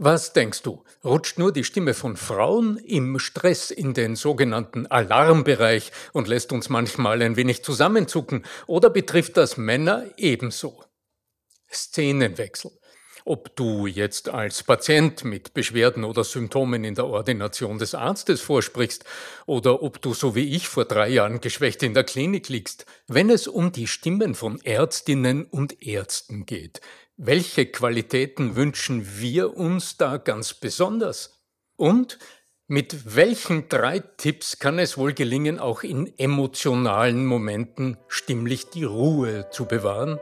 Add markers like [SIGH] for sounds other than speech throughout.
Was denkst du? Rutscht nur die Stimme von Frauen im Stress in den sogenannten Alarmbereich und lässt uns manchmal ein wenig zusammenzucken, oder betrifft das Männer ebenso? Szenenwechsel. Ob du jetzt als Patient mit Beschwerden oder Symptomen in der Ordination des Arztes vorsprichst oder ob du so wie ich vor drei Jahren geschwächt in der Klinik liegst, wenn es um die Stimmen von Ärztinnen und Ärzten geht, welche Qualitäten wünschen wir uns da ganz besonders? Und mit welchen drei Tipps kann es wohl gelingen, auch in emotionalen Momenten stimmlich die Ruhe zu bewahren?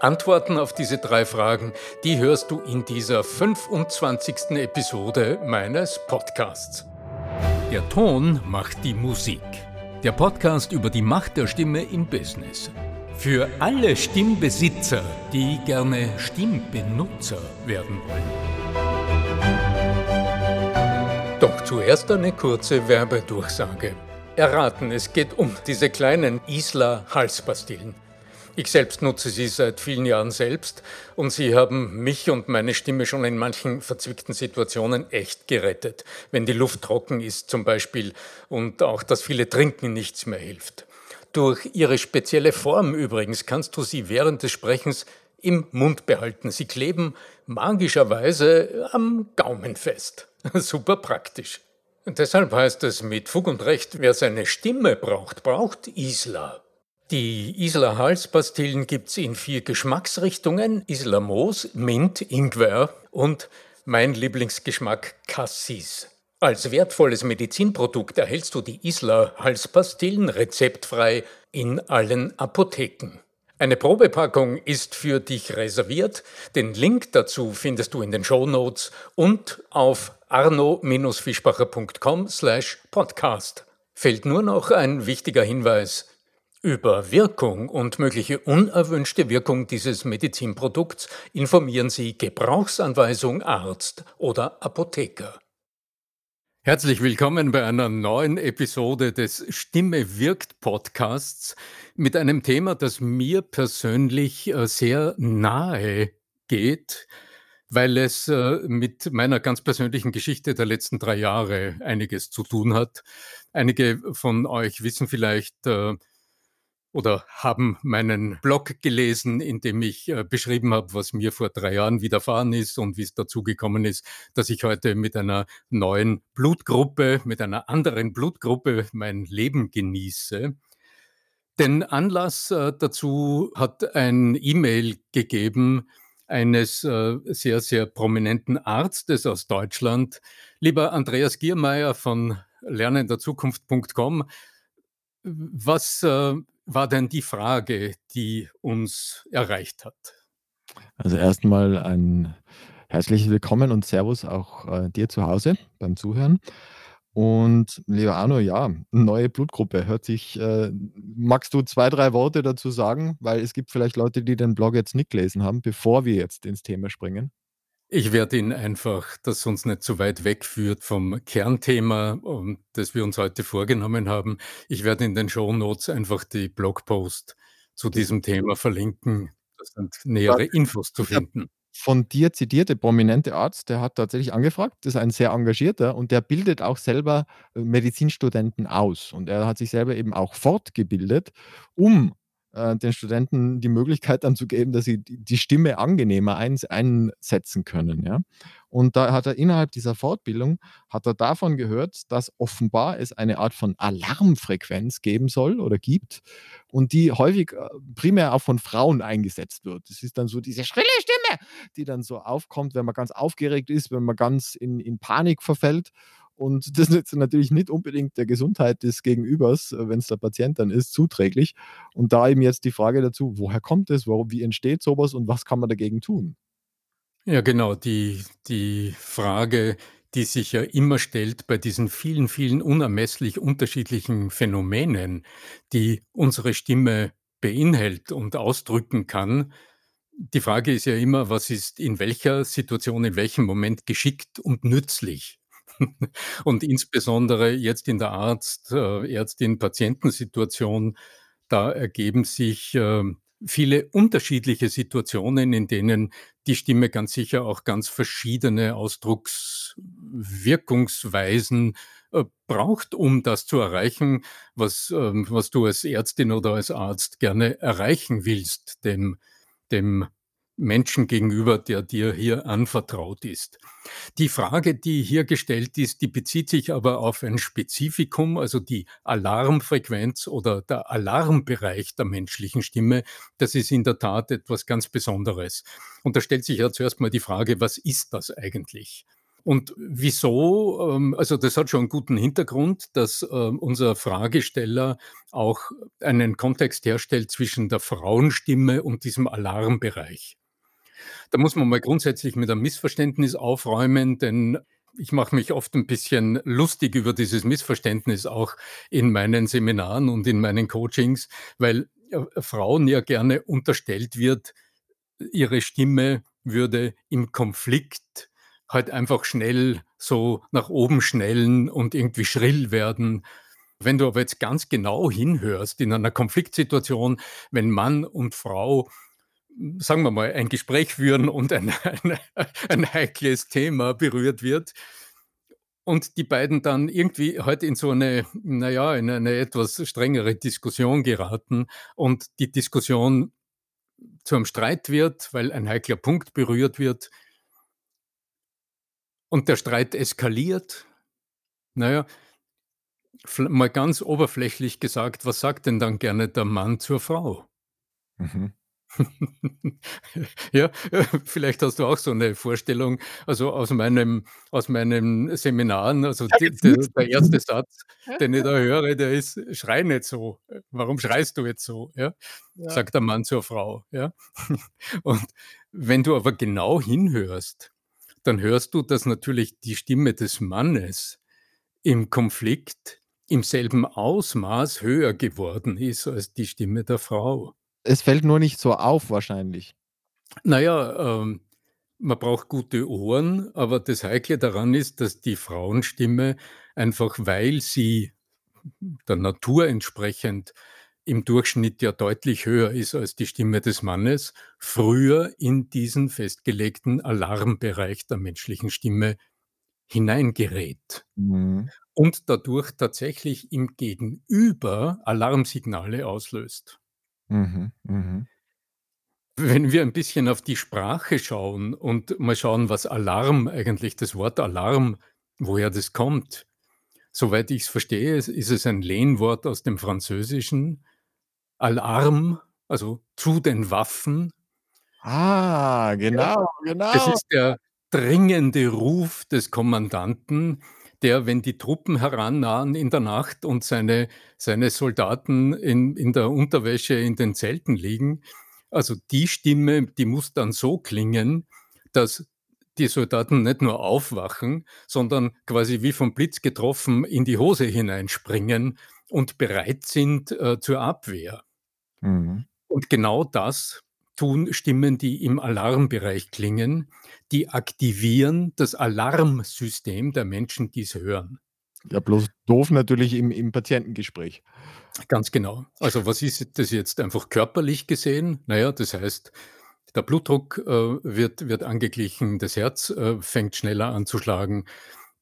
Antworten auf diese drei Fragen, die hörst du in dieser 25. Episode meines Podcasts. Der Ton macht die Musik. Der Podcast über die Macht der Stimme im Business. Für alle Stimmbesitzer, die gerne Stimmbenutzer werden wollen. Doch zuerst eine kurze Werbedurchsage. Erraten, es geht um diese kleinen Isla Halspastillen. Ich selbst nutze sie seit vielen Jahren selbst und sie haben mich und meine Stimme schon in manchen verzwickten Situationen echt gerettet, wenn die Luft trocken ist zum Beispiel und auch das viele Trinken nichts mehr hilft. Durch ihre spezielle Form übrigens kannst du sie während des Sprechens im Mund behalten. Sie kleben magischerweise am Gaumen fest. [LAUGHS] Super praktisch. Deshalb heißt es mit Fug und Recht, wer seine Stimme braucht, braucht Isla. Die Isla Halspastillen gibt's in vier Geschmacksrichtungen: Isla Moos, Mint, Ingwer und mein Lieblingsgeschmack Cassis. Als wertvolles Medizinprodukt erhältst du die Isla Halspastillen rezeptfrei in allen Apotheken. Eine Probepackung ist für dich reserviert. Den Link dazu findest du in den Show Notes und auf arno-fischbacher.com slash podcast. Fehlt nur noch ein wichtiger Hinweis. Über Wirkung und mögliche unerwünschte Wirkung dieses Medizinprodukts informieren Sie Gebrauchsanweisung Arzt oder Apotheker. Herzlich willkommen bei einer neuen Episode des Stimme wirkt Podcasts mit einem Thema, das mir persönlich äh, sehr nahe geht, weil es äh, mit meiner ganz persönlichen Geschichte der letzten drei Jahre einiges zu tun hat. Einige von euch wissen vielleicht, äh, oder haben meinen Blog gelesen, in dem ich äh, beschrieben habe, was mir vor drei Jahren widerfahren ist und wie es dazu gekommen ist, dass ich heute mit einer neuen Blutgruppe, mit einer anderen Blutgruppe mein Leben genieße. Den Anlass äh, dazu hat ein E-Mail gegeben eines äh, sehr, sehr prominenten Arztes aus Deutschland. Lieber Andreas Giermeier von lernenderzukunft.com, was äh, war denn die Frage, die uns erreicht hat? Also erstmal ein herzliches Willkommen und Servus auch äh, dir zu Hause beim Zuhören. Und lieber Arno, ja, neue Blutgruppe hört sich. Äh, magst du zwei, drei Worte dazu sagen? Weil es gibt vielleicht Leute, die den Blog jetzt nicht gelesen haben, bevor wir jetzt ins Thema springen. Ich werde ihn einfach, dass uns nicht zu weit wegführt vom Kernthema, um, das wir uns heute vorgenommen haben. Ich werde in den Show Notes einfach die Blogpost zu diesem Thema verlinken. Das sind nähere Infos zu finden. Von dir zitierte prominente Arzt, der hat tatsächlich angefragt, das ist ein sehr engagierter und der bildet auch selber äh, Medizinstudenten aus. Und er hat sich selber eben auch fortgebildet, um äh, den Studenten die Möglichkeit dann zu geben, dass sie die Stimme angenehmer eins einsetzen können, ja. Und da hat er innerhalb dieser Fortbildung hat er davon gehört, dass offenbar es eine Art von Alarmfrequenz geben soll oder gibt und die häufig äh, primär auch von Frauen eingesetzt wird. Das ist dann so diese schrille Stimme, die dann so aufkommt, wenn man ganz aufgeregt ist, wenn man ganz in in Panik verfällt. Und [LAUGHS] das ist natürlich nicht unbedingt der Gesundheit des Gegenübers, äh, wenn es der Patient dann ist, zuträglich. Und da eben jetzt die Frage dazu, woher kommt es, wie entsteht sowas und was kann man dagegen tun? Ja, genau, die, die Frage, die sich ja immer stellt bei diesen vielen, vielen unermesslich unterschiedlichen Phänomenen, die unsere Stimme beinhält und ausdrücken kann. Die Frage ist ja immer, was ist in welcher Situation, in welchem Moment geschickt und nützlich? [LAUGHS] Und insbesondere jetzt in der Arzt, äh, Ärztin-Patientensituation, da ergeben sich äh, viele unterschiedliche Situationen, in denen die Stimme ganz sicher auch ganz verschiedene Ausdruckswirkungsweisen äh, braucht, um das zu erreichen, was, ähm, was du als Ärztin oder als Arzt gerne erreichen willst, dem, dem Menschen gegenüber, der dir hier anvertraut ist. Die Frage, die hier gestellt ist, die bezieht sich aber auf ein Spezifikum, also die Alarmfrequenz oder der Alarmbereich der menschlichen Stimme. Das ist in der Tat etwas ganz Besonderes. Und da stellt sich ja zuerst mal die Frage, was ist das eigentlich? Und wieso? Ähm, also das hat schon einen guten Hintergrund, dass ähm, unser Fragesteller auch einen Kontext herstellt zwischen der Frauenstimme und diesem Alarmbereich. Da muss man mal grundsätzlich mit einem Missverständnis aufräumen, denn ich mache mich oft ein bisschen lustig über dieses Missverständnis auch in meinen Seminaren und in meinen Coachings, weil äh, Frauen ja gerne unterstellt wird, ihre Stimme würde im Konflikt halt einfach schnell so nach oben schnellen und irgendwie schrill werden. Wenn du aber jetzt ganz genau hinhörst in einer Konfliktsituation, wenn Mann und Frau sagen wir mal, ein Gespräch führen und ein, [LAUGHS] ein, ein heikles Thema berührt wird und die beiden dann irgendwie halt in so eine, naja, in eine etwas strengere Diskussion geraten und die Diskussion zu einem Streit wird, weil ein heikler Punkt berührt wird und der Streit eskaliert. Naja, mal ganz oberflächlich gesagt, was sagt denn dann gerne der Mann zur Frau? Mhm. [LAUGHS] Ja, [LAUGHS] vielleicht hast du auch so eine Vorstellung, also aus meinem aus meinen Seminaren, also Ja, d jetzt d nix. der erste Satz, den ich da höre, der ist: „Schrei nicht so. Warum schreist du jetzt so?“ Ja, Ja. sagt der Mann zur Frau, ja? [LAUGHS] Und wenn du aber genau hinhörst, dann hörst du, dass natürlich die Stimme des Mannes im Konflikt im selben Ausmaß höher geworden ist als die Stimme der Frau. Es fällt nur nicht so auf wahrscheinlich. Na ja, ähm, man braucht gute Ohren, aber das Heikle daran ist, dass die Frauenstimme einfach, weil sie der Natur entsprechend im Durchschnitt ja deutlich höher ist als die Stimme des Mannes, früher in diesen festgelegten Alarmbereich der menschlichen Stimme hineingerät Mhm. und dadurch tatsächlich im Gegenüber Alarmsignale auslöst. Mhm. Mhm. Wenn wir ein bisschen auf die Sprache schauen und mal schauen, was Alarm eigentlich das Wort Alarm, woher das kommt. Soweit ich es verstehe, ist es ein Lehnwort aus dem Französischen. Alarm, also zu den Waffen. Ah, Ja, genau, das genau. ist der dringende Ruf des Kommandanten, der, wenn die Truppen herannahen in der Nacht und seine seine Soldaten in in der Unterwäsche in den Zelten liegen also die Stimme, die muss dann so klingen, dass die Soldaten nicht nur aufwachen, sondern quasi wie vom Blitz getroffen in die Hose hineinspringen und bereit sind, äh, zur Abwehr. Mhm. Und genau das tun Stimmen, die im Alarmbereich klingen. Die aktivieren das Alarmsystem der Menschen, die's hören. Ja, bloß doof natürlich im im Patientengespräch. Ganz genau. Also, was ist das jetzt einfach körperlich gesehen? Na ja, das heißt, der Blutdruck, äh, wird wird angeglichen, das Herz, äh, fängt schneller an zu schlagen,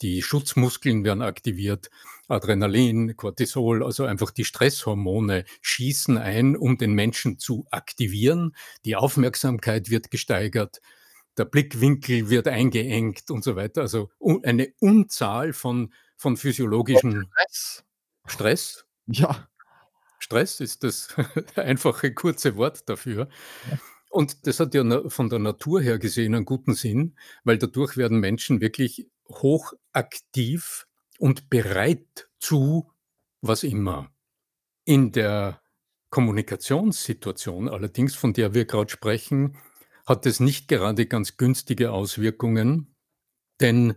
die Schutzmuskeln werden aktiviert, Adrenalin, Cortisol, also einfach die Stresshormone schießen ein, um den Menschen zu aktivieren. Die Aufmerksamkeit wird gesteigert, der Blickwinkel wird eingeengt und so weiter. Also, eine Unzahl von von physiologischen Stress. Stress Ja. Stress ist das [LAUGHS] einfache, kurze Wort dafür. Und das hat ja von der Natur her gesehen einen guten Sinn, weil dadurch werden Menschen wirklich hochaktiv und bereit zu was immer. In der Kommunikationssituation allerdings, von der wir grad sprechen, hat es nicht gerade ganz günstige Auswirkungen, denn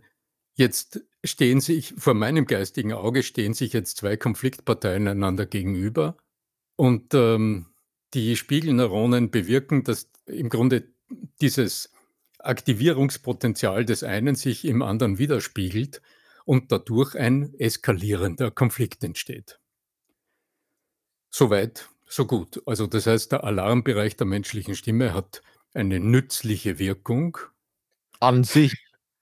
jetzt stehen sich vor meinem geistigen Auge stehen sich jetzt 2 Konfliktparteien einander gegenüber und, ähm, die Spiegelneuronen bewirken, dass im Grunde dieses Aktivierungspotenzial des einen sich im anderen widerspiegelt und dadurch ein eskalierender Konflikt entsteht. Soweit So gut. Also das heißt, der Alarmbereich der menschlichen Stimme hat eine nützliche Wirkung. An sich.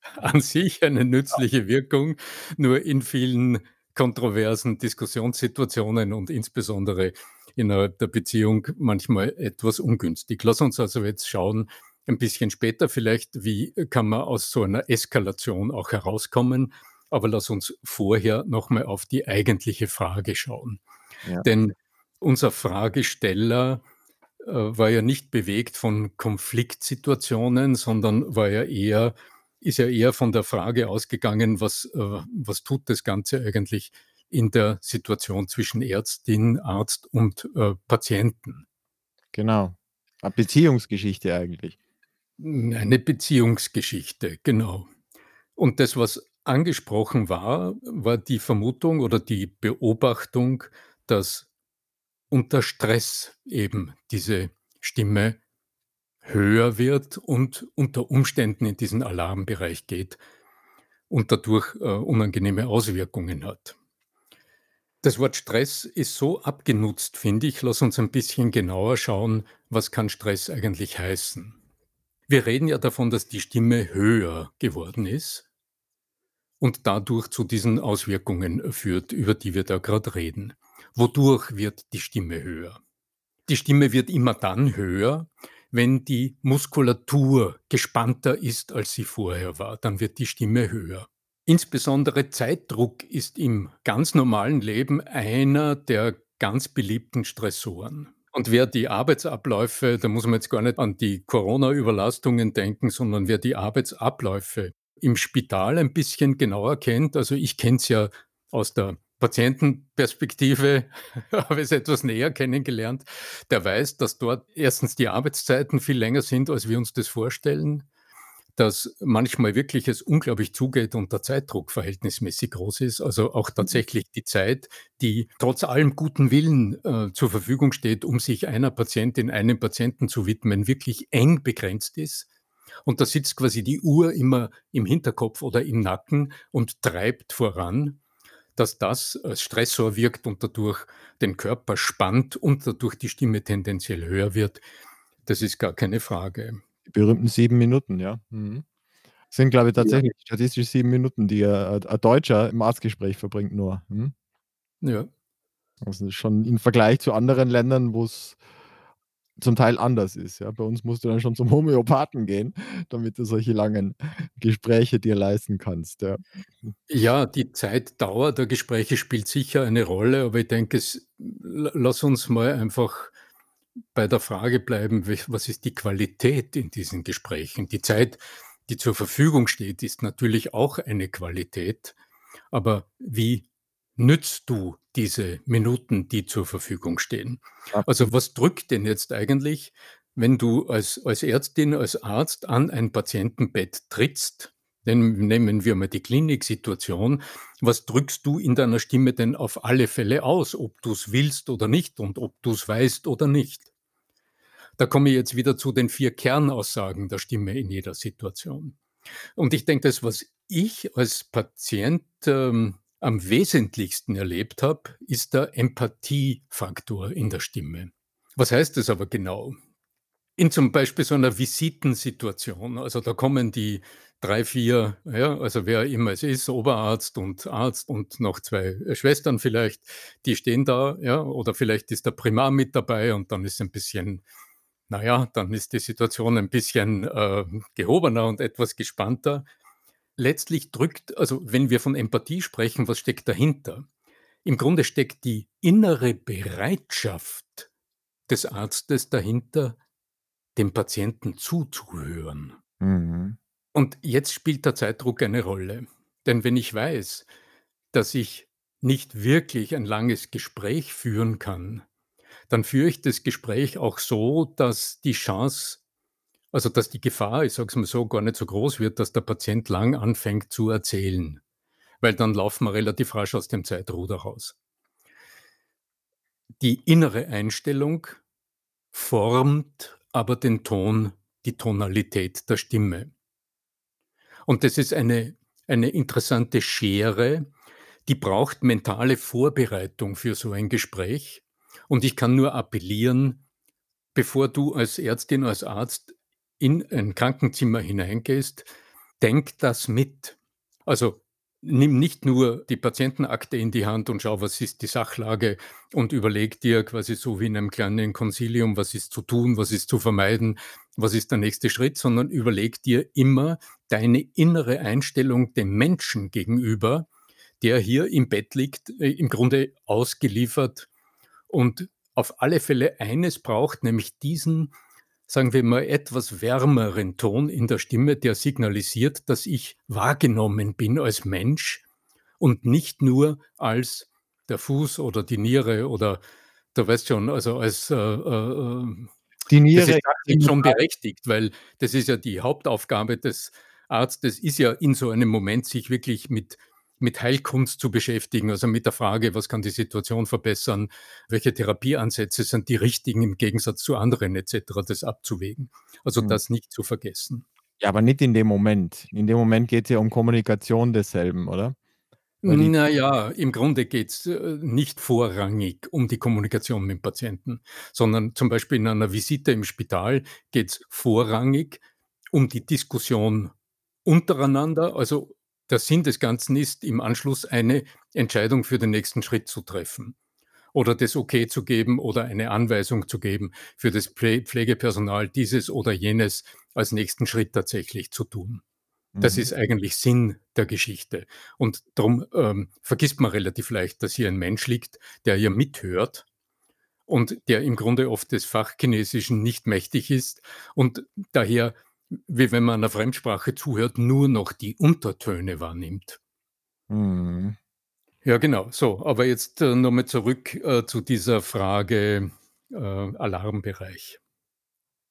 [LAUGHS] An sich eine nützliche Wirkung, nur in vielen kontroversen Diskussionssituationen und insbesondere innerhalb der Beziehung manchmal etwas ungünstig. Lass uns also jetzt schauen, ein bisschen später vielleicht, wie kann man aus so einer Eskalation auch herauskommen. Aber lass uns vorher nochmal auf die eigentliche Frage schauen. Ja. Denn unser Fragesteller äh, war ja nicht bewegt von Konfliktsituationen, sondern war ja eher, ist ja eher von der Frage ausgegangen, was, äh, was tut das Ganze eigentlich in der Situation zwischen Ärztin, Arzt und äh, Patienten. Genau. Eine Beziehungsgeschichte eigentlich. Eine Beziehungsgeschichte, genau. Und das, was angesprochen war, war die Vermutung oder die Beobachtung, dass unter Stress eben diese Stimme höher wird und unter Umständen in diesen Alarmbereich geht und dadurch äh, unangenehme Auswirkungen hat. Das Wort Stress ist so abgenutzt, finde ich. Lass uns ein bisschen genauer schauen, was kann Stress eigentlich heißen. Wir reden ja davon, dass die Stimme höher geworden ist und dadurch zu diesen Auswirkungen führt, über die wir da gerade reden. Wodurch wird die Stimme höher? Die Stimme wird immer dann höher, wenn die Muskulatur gespannter ist, als sie vorher war. Dann wird die Stimme höher. Insbesondere Zeitdruck ist im ganz normalen Leben einer der ganz beliebten Stressoren. Und wer die Arbeitsabläufe, da muss man jetzt gar nicht an die Corona-Überlastungen denken, sondern wer die Arbeitsabläufe im Spital ein bisschen genauer kennt, also ich kenne es ja aus der Patientenperspektive [LAUGHS] habe ich es etwas näher kennengelernt, der weiß, dass dort erstens die Arbeitszeiten viel länger sind, als wir uns das vorstellen, dass manchmal wirklich es unglaublich zugeht und der Zeitdruck verhältnismäßig groß ist. Also auch mhm. tatsächlich die Zeit, die trotz allem guten Willen äh, zur Verfügung steht, um sich einer Patientin, einem Patienten zu widmen, wirklich eng begrenzt ist. Und da sitzt quasi die Uhr immer im Hinterkopf oder im Nacken und treibt voran dass das als Stressor wirkt und dadurch den Körper spannt und dadurch die Stimme tendenziell höher wird. Das ist gar keine Frage. Die berühmten sieben Minuten, ja. Mhm. Sind, glaube ich, tatsächlich ja. statistisch sieben Minuten, die ein, Deutscher im Arztgespräch verbringt nur. Hm? Ja. Also schon im Vergleich zu anderen Ländern, wo es zum Teil anders ist. Ja. Bei uns musst du dann schon zum Homöopathen gehen, damit du solche langen Gespräche dir leisten kannst. Ja, ja die Zeitdauer der Gespräche spielt sicher eine Rolle, aber ich denke, es, lass uns mal einfach bei der Frage bleiben, was ist die Qualität in diesen Gesprächen? Die Zeit, die zur Verfügung steht, ist natürlich auch eine Qualität, aber wie nützt du diese Minuten, die zur Verfügung stehen? Also was drückt denn jetzt eigentlich, wenn du als, als Ärztin, als Arzt an ein Patientenbett trittst? Denn nehmen wir mal die Kliniksituation. Was drückst du in deiner Stimme denn auf alle Fälle aus, ob du es willst oder nicht und ob du es weißt oder nicht? Da komme ich jetzt wieder zu den vier Kernaussagen der Stimme in jeder Situation. Und ich denke, das, was ich als Patient ähm, am wesentlichsten erlebt habe, ist der Empathiefaktor in der Stimme. Was heißt das aber genau? In zum Beispiel so einer Visitensituation, also da kommen die drei, vier, ja, also wer immer es ist, Oberarzt und Arzt und noch zwei Schwestern vielleicht, die stehen da, ja, oder vielleicht ist der Primar mit dabei und dann ist ein bisschen, naja, dann ist die Situation ein bisschen äh, gehobener und etwas gespannter letztlich drückt, also wenn wir von Empathie sprechen, was steckt dahinter? Im Grunde steckt die innere Bereitschaft des Arztes dahinter, dem Patienten zuzuhören. Mhm. Und jetzt spielt der Zeitdruck eine Rolle. Denn wenn ich weiß, dass ich nicht wirklich ein langes Gespräch führen kann, dann führe ich das Gespräch auch so, dass die Chance also, dass die Gefahr, ich sage es mal so, gar nicht so groß wird, dass der Patient lang anfängt zu erzählen, weil dann laufen wir relativ rasch aus dem Zeitruder raus. Die innere Einstellung formt aber den Ton, die Tonalität der Stimme. Und das ist eine, eine interessante Schere, die braucht mentale Vorbereitung für so ein Gespräch Und ich kann nur appellieren, bevor du als Ärztin, als Arzt in ein Krankenzimmer hineingehst, denk das mit. Also nimm nicht nur die Patientenakte in die Hand und schau, was ist die Sachlage und überleg dir quasi so wie in einem kleinen Konsilium, was ist zu tun, was ist zu vermeiden, was ist der nächste Schritt, sondern überleg dir immer deine innere Einstellung dem Menschen gegenüber, der hier im Bett liegt, äh, im Grunde ausgeliefert und auf alle Fälle eines braucht, nämlich diesen sagen wir mal, etwas wärmeren Ton in der Stimme, der signalisiert, dass ich wahrgenommen bin als Mensch und nicht nur als der Fuß oder die Niere oder du weißt schon, also als äh, äh, die Niere ist schon berechtigt, weil das ist ja die Hauptaufgabe des Arztes, ist ja in so einem Moment sich wirklich mit mit Heilkunst zu beschäftigen, also mit der Frage, was kann die Situation verbessern, welche Therapieansätze sind die richtigen im Gegensatz zu anderen etc., das abzuwägen. Also mhm. das nicht zu vergessen. Ja, aber nicht in dem Moment. In dem Moment geht es ja um Kommunikation desselben, oder? Naja, im Grunde geht es äh, nicht vorrangig um die Kommunikation mit dem Patienten, sondern zum Beispiel in einer Visite im Spital geht es vorrangig um die Diskussion untereinander, also der Sinn des Ganzen ist, im Anschluss eine Entscheidung für den nächsten Schritt zu treffen oder das Okay zu geben oder eine Anweisung zu geben für das Pflegepersonal, dieses oder jenes als nächsten Schritt tatsächlich zu tun. Das mhm. ist eigentlich Sinn der Geschichte. Und darum ähm, vergisst man relativ leicht, dass hier ein Mensch liegt, der hier mithört und der im Grunde oft des Fachchinesischen nicht mächtig ist und daher wie wenn man einer Fremdsprache zuhört, nur noch die Untertöne wahrnimmt. Mhm. Ja, genau. So, aber jetzt äh, nochmal zurück äh, zu dieser Frage äh, Alarmbereich.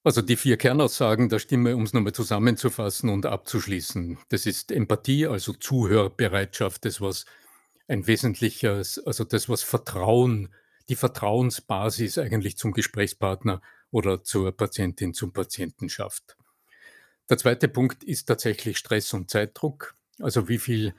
Also die vier Kernaussagen der Stimme, um es nochmal zusammenzufassen und abzuschließen. Das ist Empathie, also Zuhörbereitschaft, das was ein wesentliches, also das was Vertrauen, die Vertrauensbasis eigentlich zum Gesprächspartner oder zur Patientin, zum Patienten schafft. Der zweite Punkt ist tatsächlich Stress und Zeitdruck. Also wie viel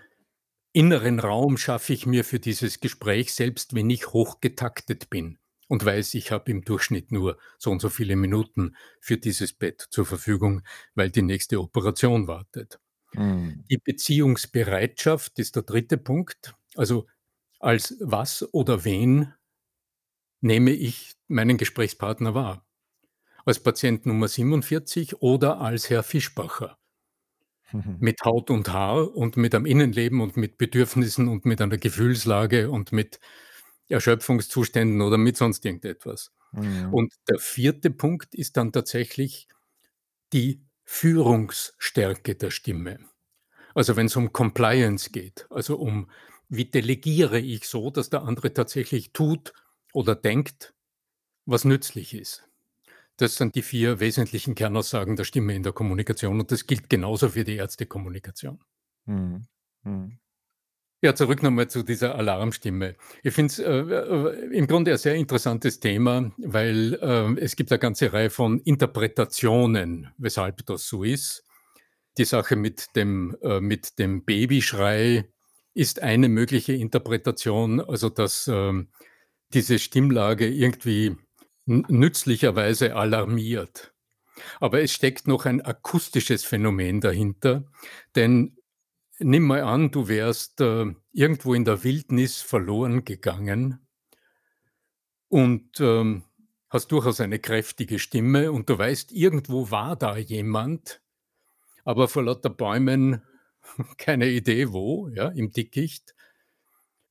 inneren Raum schaffe ich mir für dieses Gespräch, selbst wenn ich hochgetaktet bin und weiß, ich habe im Durchschnitt nur so und so viele Minuten für dieses Bett zur Verfügung, weil die nächste Operation wartet. Mhm. Die Beziehungsbereitschaft ist der dritte Punkt. Also als was oder wen nehme ich meinen Gesprächspartner wahr? Als Patient Nummer 47 oder als Herr Fischbacher. Mhm. Mit Haut und Haar und mit einem Innenleben und mit Bedürfnissen und mit einer Gefühlslage und mit Erschöpfungszuständen oder mit sonst irgendetwas. Mhm. Und der vierte Punkt ist dann tatsächlich die Führungsstärke der Stimme. Also wenn es um Compliance geht, also um wie delegiere ich so, dass der andere tatsächlich tut oder denkt, was nützlich ist. Das sind die vier wesentlichen Kernaussagen der Stimme in der Kommunikation und das gilt genauso für die Ärztekommunikation. Mhm. Mhm. Ja, zurück nochmal zu dieser Alarmstimme. Ich finde es äh, äh, im Grunde ein sehr interessantes Thema, weil äh, es gibt eine ganze Reihe von Interpretationen, weshalb das so ist. Die Sache mit dem, äh, mit dem Babyschrei ist eine mögliche Interpretation, also dass ähm, diese Stimmlage irgendwie nützlicherweise alarmiert. Aber es steckt noch ein akustisches Phänomen dahinter, denn nimm mal an, du wärst äh, irgendwo in der Wildnis verloren gegangen und ähm, hast durchaus eine kräftige Stimme und du weißt, irgendwo war da jemand, aber vor lauter Bäumen [LAUGHS] keine Idee wo, ja, im Dickicht.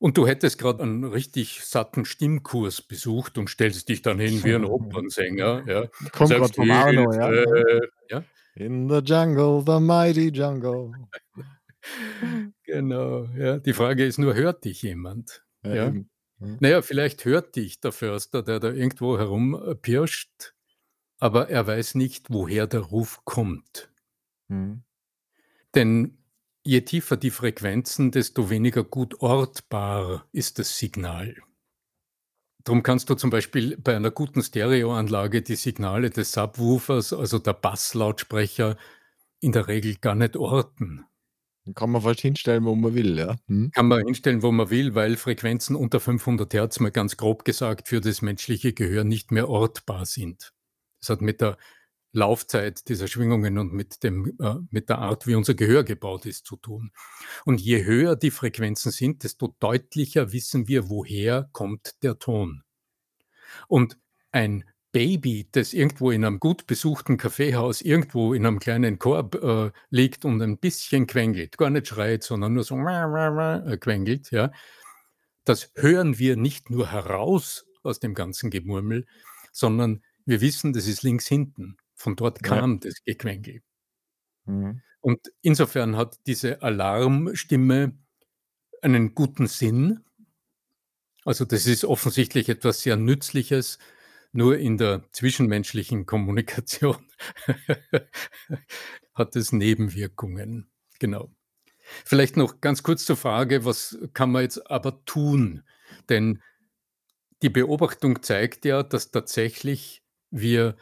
Und du hättest gerade einen richtig satten Stimmkurs besucht und stellst dich dann hin wie ein [LAUGHS] Opernsänger, ja. Kommt gerade vom Arno, ja. Äh, ja. In the jungle, the mighty jungle. [LAUGHS] Genau, ja. Die Frage ist nur, hört dich jemand? Ja. ja? Naja, vielleicht hört dich der Förster, der da irgendwo herumpirscht, aber er weiß nicht, woher der Ruf kommt. Mhm. Denn Je tiefer die Frequenzen, desto weniger gut ortbar ist das Signal. Darum kannst du zum Beispiel bei einer guten Stereoanlage die Signale des Subwoofers, also der Basslautsprecher, in der Regel gar nicht orten. Kann man fast hinstellen, wo man will, ja. Mhm. Kann man hinstellen, wo man will, weil Frequenzen unter 500 Hertz, mal ganz grob gesagt, für das menschliche Gehör nicht mehr ortbar sind. Das hat mit der Laufzeit dieser Schwingungen und mit dem äh, mit der Art, wie unser Gehör gebaut ist, zu tun. Und je höher die Frequenzen sind, desto deutlicher wissen wir, woher kommt der Ton. Und ein Baby, das irgendwo in einem gut besuchten Kaffeehaus irgendwo in einem kleinen Korb, äh, liegt und ein bisschen quengelt, gar nicht schreit, sondern nur so äh, quengelt, ja. Das hören wir nicht nur heraus aus dem ganzen Gemurmel, sondern wir wissen, das ist links hinten. Von dort Ja. kam das Gequengel. Mhm. Und insofern hat diese Alarmstimme einen guten Sinn. Also, das ist offensichtlich etwas sehr Nützliches, nur in der zwischenmenschlichen Kommunikation [LAUGHS] hat es Nebenwirkungen. Genau. Vielleicht noch ganz kurz zur Frage, was kann man jetzt aber tun? Denn die Beobachtung zeigt ja, dass tatsächlich wir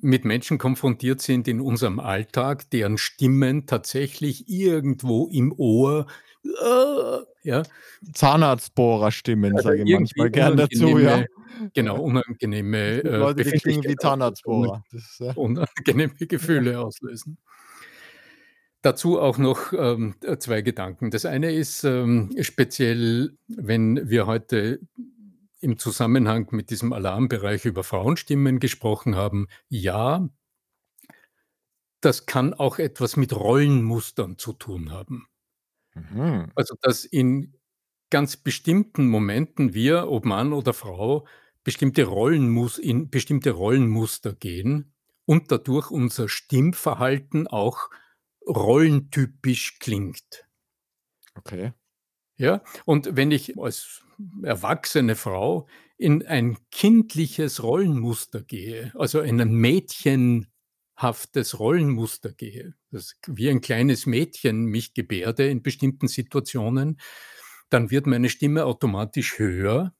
mit Menschen konfrontiert sind in unserem Alltag, deren Stimmen tatsächlich irgendwo im Ohr, äh, ja, Zahnarztbohrerstimmen, also sage ich manchmal gern dazu, ja. genau, unangenehme, [LAUGHS] äh, Leute, die klingen wie Zahnarztbohrer. [LAUGHS] Ja. unangenehme Gefühle auslösen. Dazu auch noch, ähm, äh, 2 Gedanken. Das eine ist, ähm, speziell, wenn wir heute im Zusammenhang mit diesem Alarmbereich über Frauenstimmen gesprochen haben. Ja das kann auch etwas mit Rollenmustern zu tun haben. Mhm. Also, dass in ganz bestimmten Momenten wir, ob Mann oder Frau, bestimmte Rollenmus in bestimmte Rollenmuster gehen und dadurch unser Stimmverhalten auch rollentypisch klingt. Okay. Ja, und wenn ich als erwachsene Frau in ein kindliches Rollenmuster gehe, also in ein mädchenhaftes Rollenmuster gehe, das wie ein kleines Mädchen mich gebärde in bestimmten Situationen, dann wird meine Stimme automatisch höher.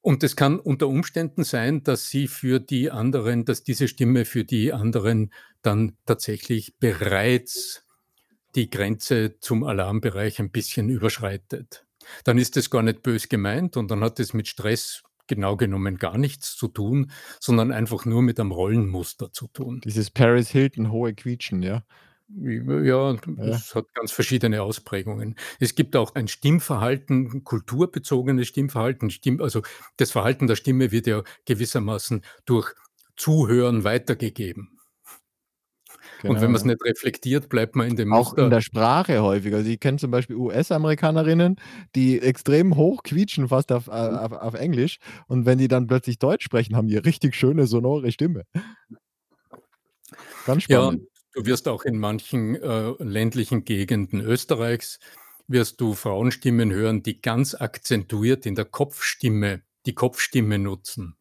Und es kann unter Umständen sein, dass sie für die anderen dass diese Stimme für die anderen dann tatsächlich bereits die Grenze zum Alarmbereich ein bisschen überschreitet. Dann ist es gar nicht bös gemeint und dann hat es mit Stress genau genommen gar nichts zu tun, sondern einfach nur mit einem Rollenmuster zu tun. Dieses Paris Hilton hohe Quietschen, ja? Ja, Ja. das hat ganz verschiedene Ausprägungen. Es gibt auch ein Stimmverhalten, kulturbezogenes Stimmverhalten. Stimm also, das Verhalten der Stimme wird ja gewissermaßen durch Zuhören weitergegeben. Und Genau, wenn man's ja. nicht reflektiert, bleibt man in dem Auch in Muster der Sprache häufig. Also, ich kenne zum Beispiel US-Amerikanerinnen, die extrem hoch quietschen, fast auf, äh, Mhm. auf auf Englisch. Und wenn die dann plötzlich Deutsch sprechen, haben die richtig schöne sonore Stimme. Ganz Ja, spannend. und du wirst auch in manchen, äh, ländlichen Gegenden Österreichs wirst du Frauenstimmen hören, die ganz akzentuiert in der Kopfstimme die Kopfstimme nutzen.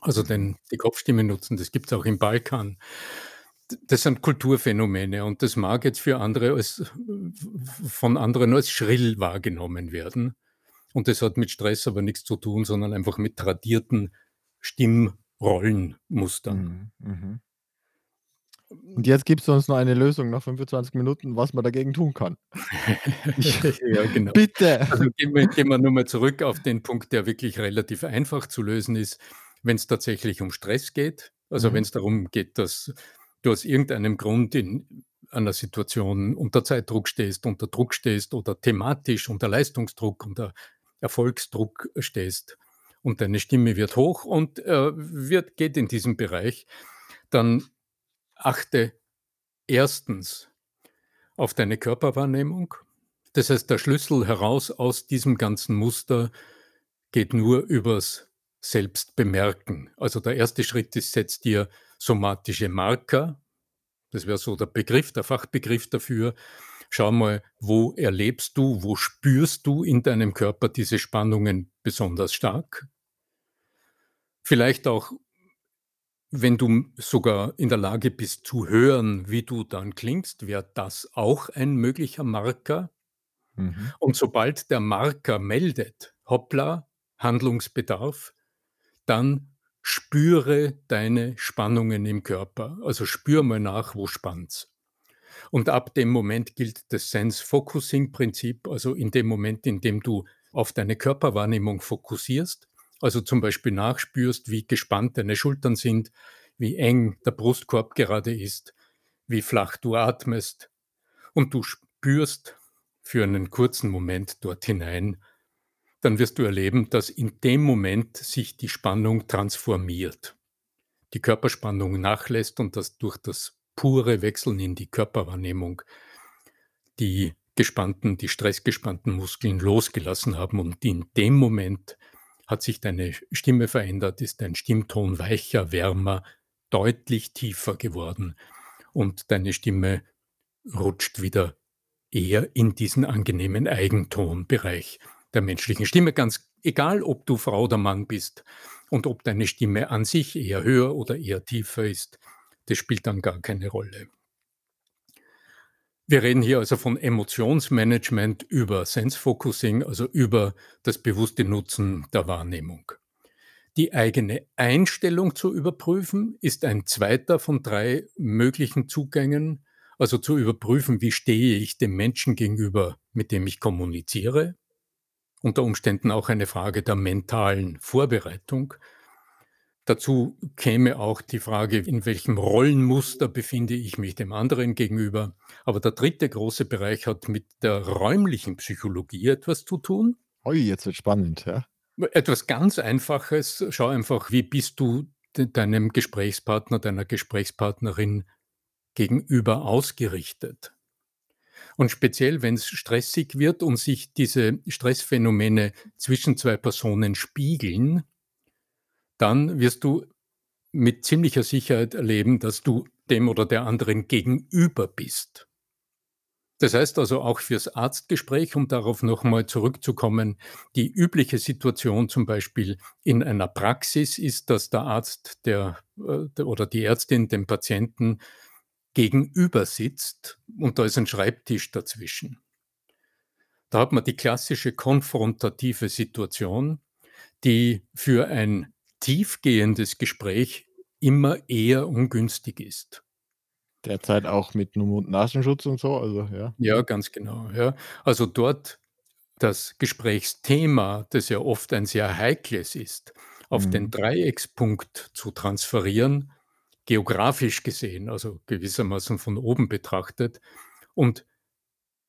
Also, den die Kopfstimme nutzen, das gibt's auch im Balkan. Das sind Kulturphänomene und das mag jetzt für andere als von anderen als schrill wahrgenommen werden. Und das hat mit Stress aber nix zu tun, sondern einfach mit tradierten Stimmrollenmustern. Mhm, mhm. Und jetzt gibst du uns noch eine Lösung nach 25 Minuten, was man dagegen tun kann. [LAUGHS] Ja, genau. bitte. Also, gehen wir gehen wir nur mal zurück auf den Punkt, der wirklich relativ einfach zu lösen ist. Wenn's tatsächlich um Stress geht, also, Mhm. wenn's darum geht, dass du aus irgendeinem Grund in einer Situation unter Zeitdruck stehst, unter Druck stehst oder thematisch unter Leistungsdruck, unter Erfolgsdruck stehst und deine Stimme wird hoch und, äh, wird geht in diesem Bereich, dann achte 1. auf deine Körperwahrnehmung. Das heißt, der Schlüssel heraus aus diesem ganzen Muster geht nur übers Selbstbemerken. Also, der 1. Schritt ist, setz dir somatische Marker. Das wäre so der Begriff, der Fachbegriff dafür. Schau mal, wo erlebst du, wo spürst du in deinem Körper diese Spannungen besonders stark? Vielleicht auch wenn du sogar in der Lage bist zu hören, wie du dann klingst, wäre das auch ein möglicher Marker. Mhm. Und sobald der Marker meldet: „Hoppla, Handlungsbedarf“, dann spüre deine Spannungen im Körper. Also, spür mal nach, wo spannt's. Und ab dem Moment gilt das Sense-Focusing-Prinzip, also in dem Moment, in dem du auf deine Körperwahrnehmung fokussierst, also zum Beispiel nachspürst, wie gespannt deine Schultern sind, wie eng der Brustkorb gerade ist, wie flach du atmest und du spürst für einen kurzen Moment dort hinein, dann wirst du erleben, dass in dem Moment sich die Spannung transformiert. Die Körperspannung nachlässt und dass durch das pure Wechseln in die Körperwahrnehmung die gespannten, die stressgespannten Muskeln losgelassen haben und in dem Moment hat sich deine Stimme verändert, ist dein Stimmton weicher, wärmer, deutlich tiefer geworden und deine Stimme rutscht wieder eher in diesen angenehmen Eigentonbereich der menschlichen Stimme, ganz egal, ob du Frau oder Mann bist und ob deine Stimme an sich eher höher oder eher tiefer ist, das spielt dann gar keine Rolle. Wir reden hier also von Emotionsmanagement über Sense Focusing, also über das bewusste Nutzen der Wahrnehmung. Die eigene Einstellung zu überprüfen ist ein zweiter von drei möglichen Zugängen, also zu überprüfen, wie stehe ich dem Menschen gegenüber, mit dem ich kommuniziere. Unter Umständen auch eine Frage der mentalen Vorbereitung. Dazu käme auch die Frage, in welchem Rollenmuster befinde ich mich dem anderen gegenüber. Aber der dritte große Bereich hat mit der räumlichen Psychologie etwas zu tun. Ui, jetzt wird spannend, ja. Etwas ganz Einfaches. Schau einfach, wie bist du deinem Gesprächspartner, deiner Gesprächspartnerin gegenüber ausgerichtet. Und speziell, wenn es stressig wird und sich diese Stressphänomene zwischen zwei Personen spiegeln, dann wirst du mit ziemlicher Sicherheit erleben, dass du dem oder der anderen gegenüber bist. Das heißt also auch fürs Arztgespräch, um darauf nochmal zurückzukommen, die übliche Situation zum Beispiel in einer Praxis ist, dass der Arzt der, äh, oder die Ärztin dem Patienten gegenüber sitzt und da ist ein Schreibtisch dazwischen. Da hat man die klassische konfrontative Situation, die für ein tiefgehendes Gespräch immer eher ungünstig ist. Derzeit auch mit Mund- und Nasenschutz und so, also ja. Ja, ganz genau. Ja. Also dort das Gesprächsthema, das ja oft ein sehr heikles ist, auf mhm. den Dreieckspunkt zu transferieren, geografisch gesehen, also gewissermaßen von oben betrachtet, und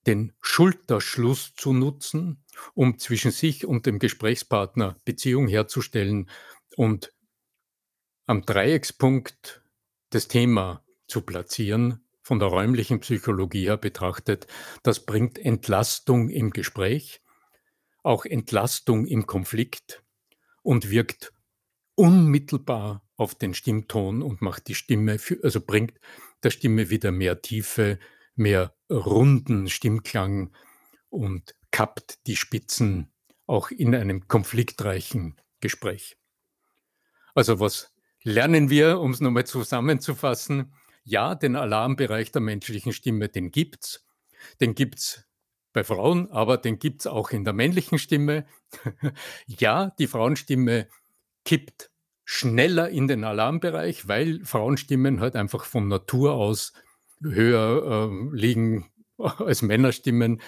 den Schulterschluss zu nutzen, um zwischen sich und dem Gesprächspartner Beziehung herzustellen und am Dreieckspunkt das Thema zu platzieren, von der räumlichen Psychologie her betrachtet, das bringt Entlastung im Gespräch, auch Entlastung im Konflikt und wirkt unmittelbar auf den Stimmton und macht die Stimme, für, also bringt der Stimme wieder mehr Tiefe, mehr runden Stimmklang und kappt die Spitzen auch in einem konfliktreichen Gespräch. Also was lernen wir, um es nochmal zusammenzufassen? Ja, den Alarmbereich der menschlichen Stimme, den gibt's. Den gibt's bei Frauen, aber den gibt's auch in der männlichen Stimme. [LAUGHS] ja, die Frauenstimme kippt schneller in den Alarmbereich, weil Frauenstimmen halt einfach von Natur aus höher äh, liegen [LAUGHS] als Männerstimmen.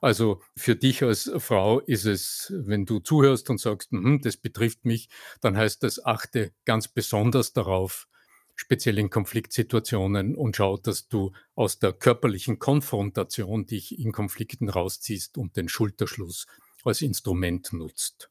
Also für dich als Frau ist es, wenn du zuhörst und sagst, hm, das betrifft mich, dann heißt das, achte ganz besonders darauf, speziell in Konfliktsituationen und schau, dass du aus der körperlichen Konfrontation dich in Konflikten rausziehst und den Schulterschluss als Instrument nutzt.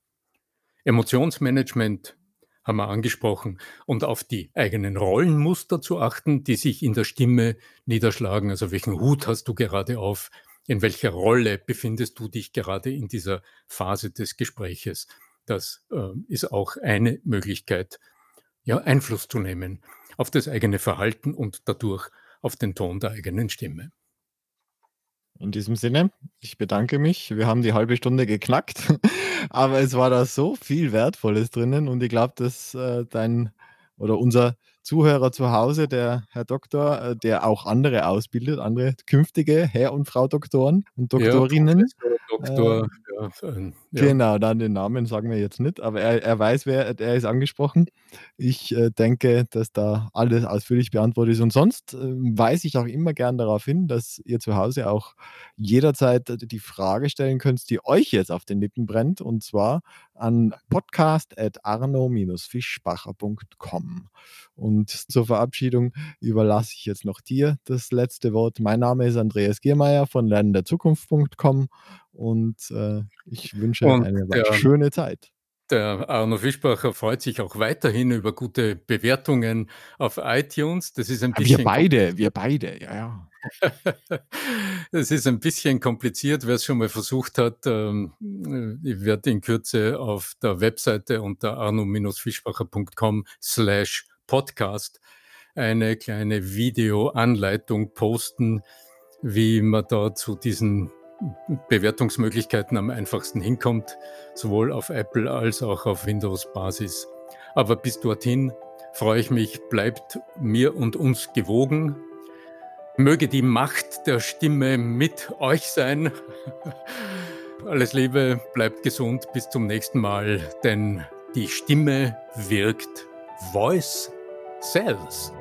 Emotionsmanagement haben wir angesprochen, und auf die eigenen Rollenmuster zu achten, die sich in der Stimme niederschlagen. Also welchen Hut hast du gerade auf? In welcher Rolle befindest du dich gerade in dieser Phase des Gespräches? Das äh, ist auch eine Möglichkeit, ja, Einfluss zu nehmen auf das eigene Verhalten und dadurch auf den Ton der eigenen Stimme. In diesem Sinne, ich bedanke mich. Wir haben die halbe Stunde geknackt, [LAUGHS] aber es war da so viel Wertvolles drinnen und ich glaube, dass äh, dein oder unser Zuhörer zu Hause, der Herr Doktor, äh, der auch andere ausbildet, andere künftige Herr und Frau Doktoren und Doktorinnen. Ja, Doktor, äh, ja, ja. Genau, dann den Namen sagen wir jetzt nicht, aber er er weiß, wer der ist angesprochen. Ich, äh, denke, dass da alles ausführlich beantwortet ist und sonst, ähm, weise ich auch immer gern darauf hin, dass ihr zu Hause auch jederzeit die Frage stellen könnt, die euch jetzt auf den Lippen brennt und zwar an podcast@arno-fischbacher.com. Und zur Verabschiedung überlasse ich jetzt noch dir das letzte Wort. Mein Name ist Andreas Giermeier von lernenderzukunft.com und, äh, ich wünsche Und eine der schöne Zeit. der Arno Fischbacher freut sich auch weiterhin über gute Bewertungen auf iTunes. Das ist ein Ah, wir bisschen kom beide, wir beide, ja, ja. [LAUGHS] Das ist ein bisschen kompliziert, wer's schon mal versucht hat. Ähm, äh, ich werde in Kürze auf der Webseite unter arno-fischbacher.com/podcast eine kleine Videoanleitung posten, wie man da zu diesen Bewertungsmöglichkeiten am einfachsten hinkommt, sowohl auf Apple als auch auf Windows-Basis. Aber bis dorthin freue ich mich, bleibt mir und uns gewogen. Möge die Macht der Stimme mit euch sein. [LAUGHS] Alles Liebe, bleibt gesund, bis zum nächsten Mal, denn die Stimme wirkt. Voice sells.